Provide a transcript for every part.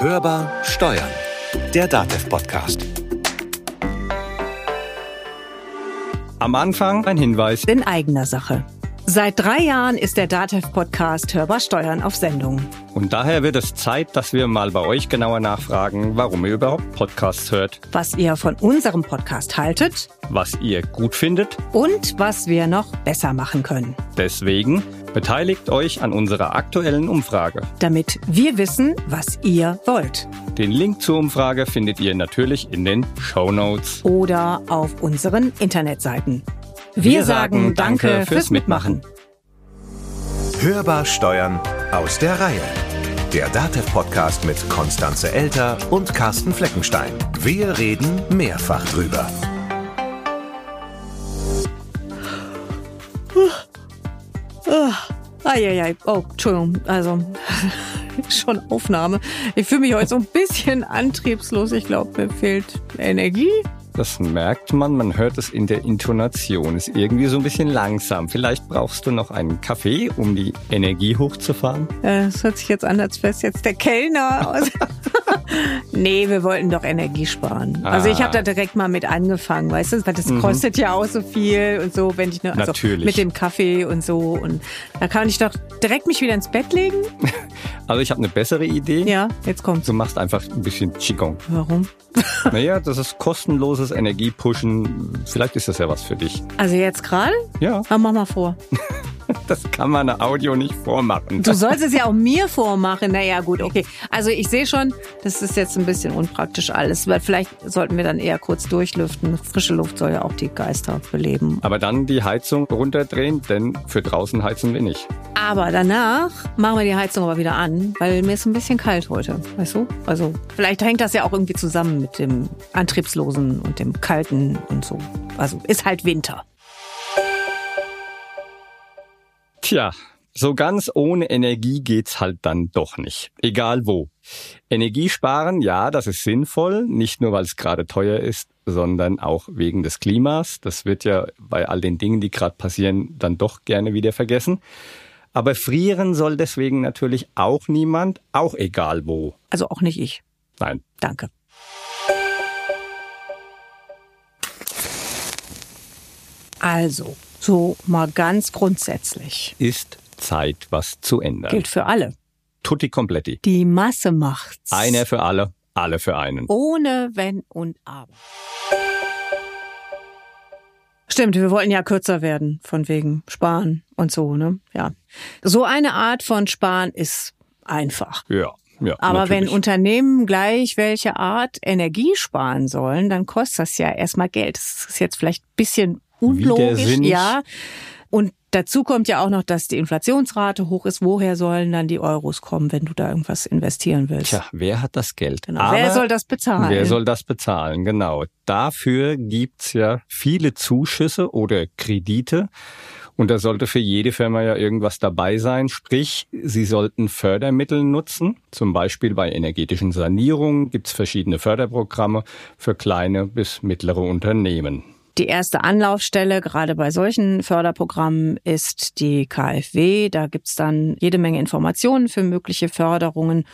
Hörbar Steuern, der DATEV-Podcast. Am Anfang ein Hinweis. In eigener Sache. Seit drei Jahren ist der DATEV-Podcast Hörbar Steuern auf Sendung. Und daher wird es Zeit, dass wir mal bei euch genauer nachfragen, warum ihr überhaupt Podcasts hört, Was ihr von unserem Podcast haltet was ihr gut findet. und was wir noch besser machen können. Deswegen beteiligt euch an unserer aktuellen Umfrage. Damit wir wissen, was ihr wollt. Den Link zur Umfrage findet ihr natürlich in den Show Notes. Oder auf unseren Internetseiten. Wir, sagen Danke fürs Mitmachen. Hörbar Steuern aus der Reihe. Der DATEV-Podcast mit Konstanze Elter und Carsten Fleckenstein. Wir reden mehrfach drüber. Eieiei. Oh, Entschuldigung. Also, schon Aufnahme. Ich fühle mich heute so ein bisschen antriebslos. Ich glaube, mir fehlt Energie. Das merkt man, man hört es in der Intonation. Ist irgendwie so ein bisschen langsam. Vielleicht brauchst du noch einen Kaffee, um die Energie hochzufahren. Äh, Es hört sich jetzt an, als wäre es jetzt der Kellner. nee, wir wollten doch Energie sparen. Also ich Ah. habe da direkt mal mit angefangen, weißt du, weil das kostet ja auch so viel und so, wenn ich nur, also Natürlich. mit dem Kaffee und so und da kann ich doch direkt mich wieder ins Bett legen. Also ich habe eine bessere Idee. Ja, jetzt kommt's. Du machst einfach ein bisschen Qigong. Warum? Naja, das ist kostenloses Energiepushen. Vielleicht ist das ja was für dich. Also jetzt gerade? Ja, Ah, mach mal vor. Das kann man Audio nicht vormachen. Du sollst es ja auch mir vormachen. Naja, gut, okay. Also ich sehe schon, das ist jetzt ein bisschen unpraktisch alles, weil vielleicht sollten wir dann eher kurz durchlüften. Frische Luft soll ja auch die Geister beleben. Aber dann die Heizung runterdrehen, denn für draußen heizen wir nicht. Aber danach machen wir die Heizung aber wieder an, weil mir ist ein bisschen kalt heute, weißt du? Also vielleicht hängt das ja auch irgendwie zusammen mit dem Antriebslosen und dem Kalten und so. Also ist halt Winter. Tja, so ganz ohne Energie geht's halt dann doch nicht. Egal wo. Energiesparen, ja, das ist sinnvoll, nicht nur weil es gerade teuer ist, sondern auch wegen des Klimas. Das wird ja bei all den Dingen, die gerade passieren, dann doch gerne wieder vergessen. Aber frieren soll deswegen natürlich auch niemand, auch egal wo. Also auch nicht ich. Nein, Danke. Also, so mal ganz grundsätzlich. ist Zeit, was zu ändern. Gilt für alle. Tutti completi. Die Masse macht's. Einer für alle, alle für einen. Ohne Wenn und Aber. Stimmt, wir wollten ja kürzer werden, von wegen Sparen und so, ne? Ja. So eine Art von Sparen ist einfach. Ja, ja. Aber wenn natürlich. Unternehmen gleich welche Art Energie sparen sollen, dann kostet das ja erstmal Geld. Das ist jetzt vielleicht ein bisschen unlogisch, ja. Und dazu kommt ja auch noch, dass die Inflationsrate hoch ist. Woher sollen dann die Euros kommen, wenn du da irgendwas investieren willst? Tja, wer hat das Geld? Genau. Aber Wer soll das bezahlen? Wer soll das bezahlen? Genau. Dafür gibt's ja viele Zuschüsse oder Kredite. Und da sollte für jede Firma ja irgendwas dabei sein. Sprich, sie sollten Fördermittel nutzen. Zum Beispiel bei energetischen Sanierungen gibt's verschiedene Förderprogramme für kleine bis mittlere Unternehmen. Die erste Anlaufstelle, gerade bei solchen Förderprogrammen, ist die KfW. Da gibt's dann jede Menge Informationen für mögliche Förderungen.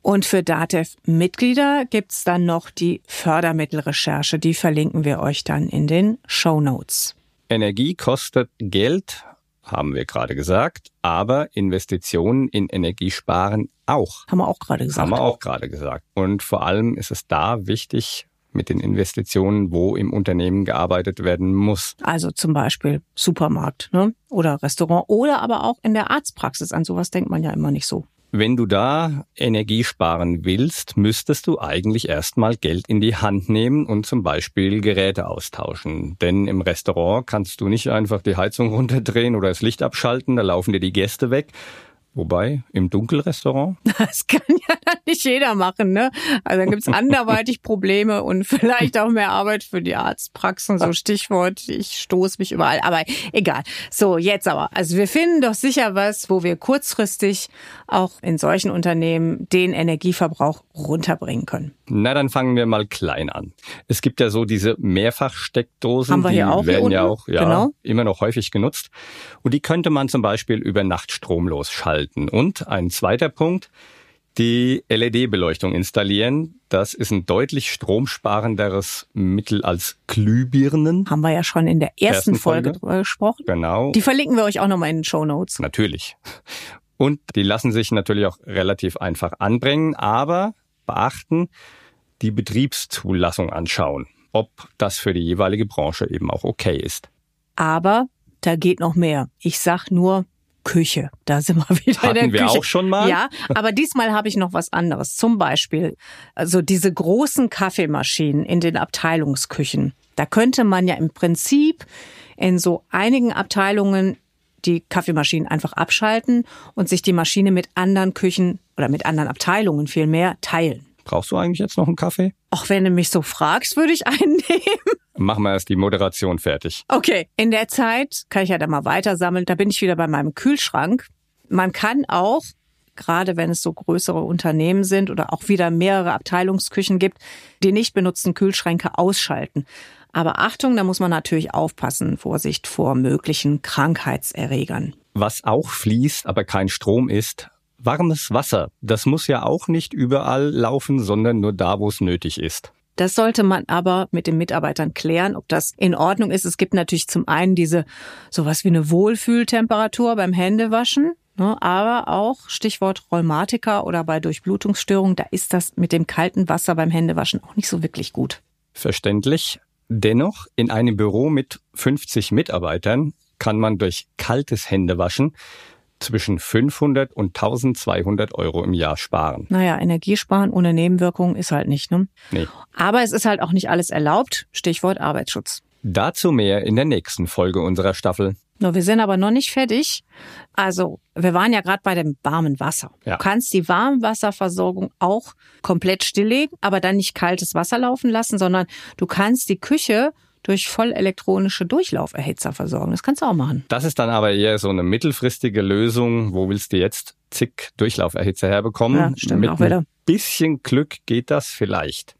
Und für DATEV-Mitglieder gibt's dann noch die Fördermittelrecherche. Die verlinken wir euch dann in den Show Notes. Energie kostet Geld, haben wir gerade gesagt, aber Investitionen in Energiesparen auch. Haben wir auch gerade gesagt. Haben wir auch gerade gesagt. Und vor allem ist es da wichtig mit den Investitionen, wo im Unternehmen gearbeitet werden muss. Also zum Beispiel Supermarkt ne? oder Restaurant oder aber auch in der Arztpraxis. An sowas denkt man ja immer nicht so. Wenn du da Energie sparen willst, müsstest du eigentlich erstmal Geld in die Hand nehmen und zum Beispiel Geräte austauschen. Denn im Restaurant kannst du nicht einfach die Heizung runterdrehen oder das Licht abschalten, da laufen dir die Gäste weg. Wobei, im Dunkelrestaurant? Das kann ja dann nicht jeder machen, ne? Also dann gibt's anderweitig Probleme und vielleicht auch mehr Arbeit für die Arztpraxen, so Stichwort, ich stoße mich überall. Aber egal. So, jetzt aber. Also wir finden doch sicher was, wo wir kurzfristig auch in solchen Unternehmen den Energieverbrauch runterbringen können. Na, dann fangen wir mal klein an. Es gibt ja so diese Mehrfachsteckdosen, Haben wir die hier auch hier werden ja auch ja, Genau. immer noch häufig genutzt. Und die könnte man zum Beispiel über Nacht stromlos schalten. Und ein zweiter Punkt, die LED-Beleuchtung installieren. Das ist ein deutlich stromsparenderes Mittel als Glühbirnen. Haben wir ja schon in der ersten, Ersten Folge Folge. gesprochen. Genau. Die verlinken wir euch auch nochmal in den Show Notes. Natürlich. Und die lassen sich natürlich auch relativ einfach anbringen, aber beachten, die Betriebszulassung anschauen, ob das für die jeweilige Branche eben auch okay ist. Aber da geht noch mehr. Ich sag nur Küche. Da sind wir wieder in der Hatten wir Küche. auch schon mal. Ja, aber diesmal habe ich noch was anderes. Zum Beispiel, also diese großen Kaffeemaschinen in den Abteilungsküchen. Da könnte man ja im Prinzip in so einigen Abteilungen die Kaffeemaschinen einfach abschalten und sich die Maschine mit anderen Küchen oder mit anderen Abteilungen vielmehr teilen. Brauchst du eigentlich jetzt noch einen Kaffee? Auch wenn du mich so fragst, würde ich einen nehmen. Machen wir erst die Moderation fertig. Okay, in der Zeit kann ich ja dann mal weiter sammeln. Da bin ich wieder bei meinem Kühlschrank. Man kann auch, gerade wenn es so größere Unternehmen sind oder auch wieder mehrere Abteilungsküchen gibt, die nicht benutzten Kühlschränke ausschalten. Aber Achtung, da muss man natürlich aufpassen. Vorsicht vor möglichen Krankheitserregern. Was auch fließt, aber kein Strom ist, warmes Wasser. Das muss ja auch nicht überall laufen, sondern nur da, wo es nötig ist. Das sollte man aber mit den Mitarbeitern klären, ob das in Ordnung ist. Es gibt natürlich zum einen diese sowas wie eine Wohlfühltemperatur beim Händewaschen, ne, aber auch Stichwort Rheumatiker oder bei Durchblutungsstörungen, da ist das mit dem kalten Wasser beim Händewaschen auch nicht so wirklich gut. Verständlich. Dennoch, in einem Büro mit 50 Mitarbeitern kann man durch kaltes Händewaschen zwischen 500 und 1200 Euro im Jahr sparen. Naja, Energiesparen ohne Nebenwirkungen ist halt nicht, ne? Nee. Aber es ist halt auch nicht alles erlaubt. Stichwort Arbeitsschutz. Dazu mehr in der nächsten Folge unserer Staffel. No, wir sind aber noch nicht fertig. Also, wir waren ja gerade bei dem warmen Wasser. Ja. Du kannst die Warmwasserversorgung auch komplett stilllegen, aber dann nicht kaltes Wasser laufen lassen, sondern du kannst die Küche durch vollelektronische Durchlauferhitzer versorgen. Das kannst du auch machen. Das ist dann aber eher so eine mittelfristige Lösung. Wo willst du jetzt zig Durchlauferhitzer herbekommen? Ja, stimmt Mit auch wieder. ein bisschen Glück geht das vielleicht.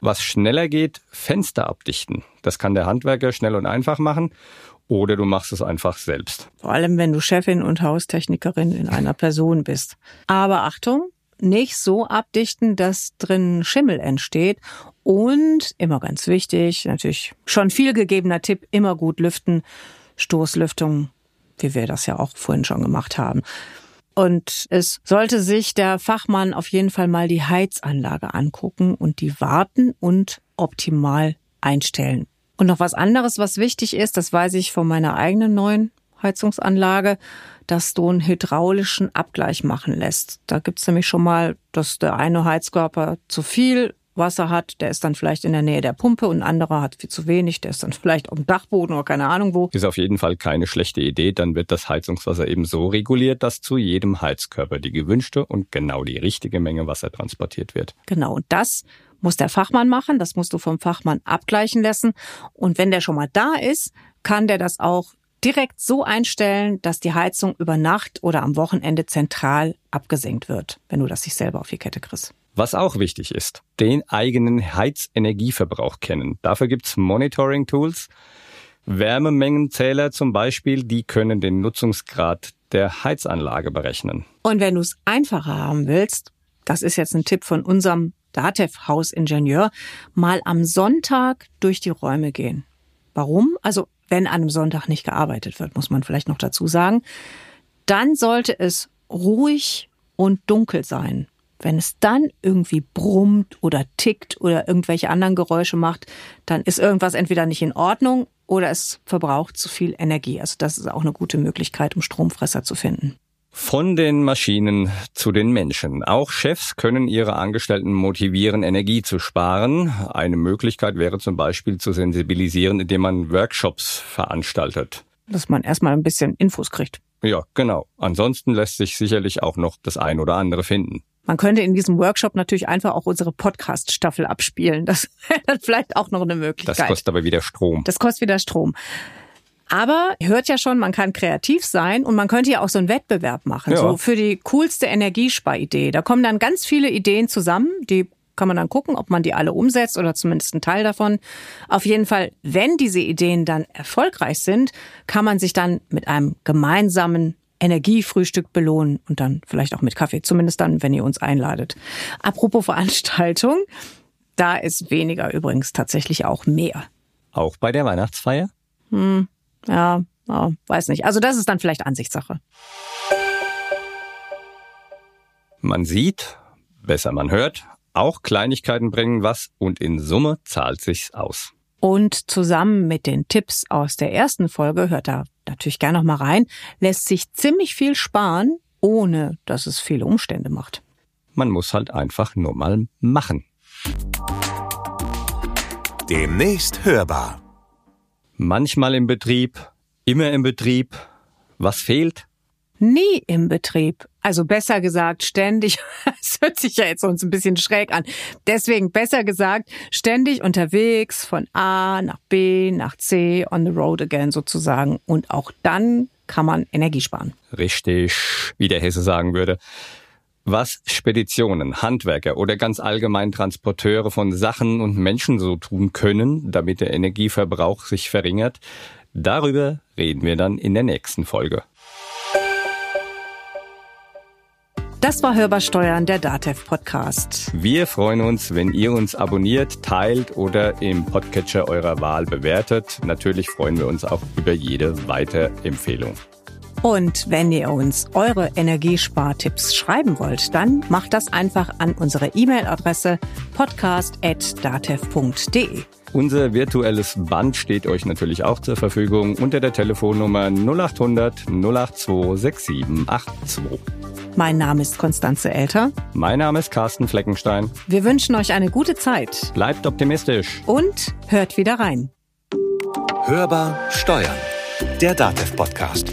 Was schneller geht, Fenster abdichten. Das kann der Handwerker schnell und einfach machen. Oder du machst es einfach selbst. Vor allem, wenn du Chefin und Haustechnikerin in einer Person bist. Aber Achtung, nicht so abdichten, dass drin Schimmel entsteht. Und immer ganz wichtig, natürlich schon viel gegebener Tipp, immer gut lüften. Stoßlüftung, wie wir das ja auch vorhin schon gemacht haben. Und es sollte sich der Fachmann auf jeden Fall mal die Heizanlage angucken und die warten und optimal einstellen. Und noch was anderes, was wichtig ist, das weiß ich von meiner eigenen neuen Heizungsanlage, dass du einen hydraulischen Abgleich machen lässt. Da gibt's nämlich schon mal, dass der eine Heizkörper zu viel Wasser hat, der ist dann vielleicht in der Nähe der Pumpe und ein anderer hat viel zu wenig, der ist dann vielleicht auf dem Dachboden oder keine Ahnung wo. Ist auf jeden Fall keine schlechte Idee. Dann wird das Heizungswasser eben so reguliert, dass zu jedem Heizkörper die gewünschte und genau die richtige Menge Wasser transportiert wird. Genau, und das muss der Fachmann machen, das musst du vom Fachmann abgleichen lassen. Und wenn der schon mal da ist, kann der das auch direkt so einstellen, dass die Heizung über Nacht oder am Wochenende zentral abgesenkt wird, wenn du das nicht selber auf die Kette kriegst. Was auch wichtig ist, den eigenen Heizenergieverbrauch kennen. Dafür gibt's Monitoring-Tools. Wärmemengenzähler zum Beispiel, die können den Nutzungsgrad der Heizanlage berechnen. Und wenn du es einfacher haben willst, das ist jetzt ein Tipp von unserem Datev-Hausingenieur, mal am Sonntag durch die Räume gehen. Warum? Also, wenn an einem Sonntag nicht gearbeitet wird, muss man vielleicht noch dazu sagen, dann sollte es ruhig und dunkel sein. Wenn es dann irgendwie brummt oder tickt oder irgendwelche anderen Geräusche macht, dann ist irgendwas entweder nicht in Ordnung oder es verbraucht zu viel Energie. Also das ist auch eine gute Möglichkeit, um Stromfresser zu finden. Von den Maschinen zu den Menschen. Auch Chefs können ihre Angestellten motivieren, Energie zu sparen. Eine Möglichkeit wäre zum Beispiel zu sensibilisieren, indem man Workshops veranstaltet. Dass man erstmal ein bisschen Infos kriegt. Ja, genau. Ansonsten lässt sich sicherlich auch noch das ein oder andere finden. Man könnte in diesem Workshop natürlich einfach auch unsere Podcast-Staffel abspielen. Das wäre dann vielleicht auch noch eine Möglichkeit. Das kostet aber wieder Strom. Das kostet wieder Strom. Aber hört ja schon, man kann kreativ sein und man könnte ja auch so einen Wettbewerb machen, Ja. so für die coolste Energiesparidee. Da kommen dann ganz viele Ideen zusammen, die kann man dann gucken, ob man die alle umsetzt oder zumindest einen Teil davon. Auf jeden Fall, wenn diese Ideen dann erfolgreich sind, kann man sich dann mit einem gemeinsamen Energiefrühstück belohnen und dann vielleicht auch mit Kaffee, zumindest dann, wenn ihr uns einladet. Apropos Veranstaltung, da ist weniger übrigens tatsächlich auch mehr. Auch bei der Weihnachtsfeier? Hm, ja, ja, weiß nicht. Also das ist dann vielleicht Ansichtssache. Man sieht, besser man hört, auch Kleinigkeiten bringen was und in Summe zahlt sich's aus. Und zusammen mit den Tipps aus der ersten Folge, hört da natürlich gerne noch mal rein, lässt sich ziemlich viel sparen, ohne dass es viele Umstände macht. Man muss halt einfach nur mal machen. Demnächst hörbar. Manchmal im Betrieb, immer im Betrieb. Was fehlt? Nie im Betrieb. Also besser gesagt, ständig, es hört sich ja jetzt uns ein bisschen schräg an. Deswegen besser gesagt, ständig unterwegs von A nach B nach C, on the road again sozusagen. Und auch dann kann man Energie sparen. Richtig, wie der Hesse sagen würde. Was Speditionen, Handwerker oder ganz allgemein Transporteure von Sachen und Menschen so tun können, damit der Energieverbrauch sich verringert, darüber reden wir dann in der nächsten Folge. Das war Hörbar Steuern, der DATEV Podcast. Wir freuen uns, wenn ihr uns abonniert, teilt oder im Podcatcher eurer Wahl bewertet. Natürlich freuen wir uns auch über jede Weiterempfehlung. Und wenn ihr uns eure Energiespartipps schreiben wollt, dann macht das einfach an unsere E-Mail-Adresse podcast.datev.de. Unser virtuelles Band steht euch natürlich auch zur Verfügung unter der Telefonnummer 0800 082 6782. Mein Name ist Konstanze Elter. Mein Name ist Carsten Fleckenstein. Wir wünschen euch eine gute Zeit. Bleibt optimistisch. Und hört wieder rein. Hörbar Steuern. Der Datev Podcast.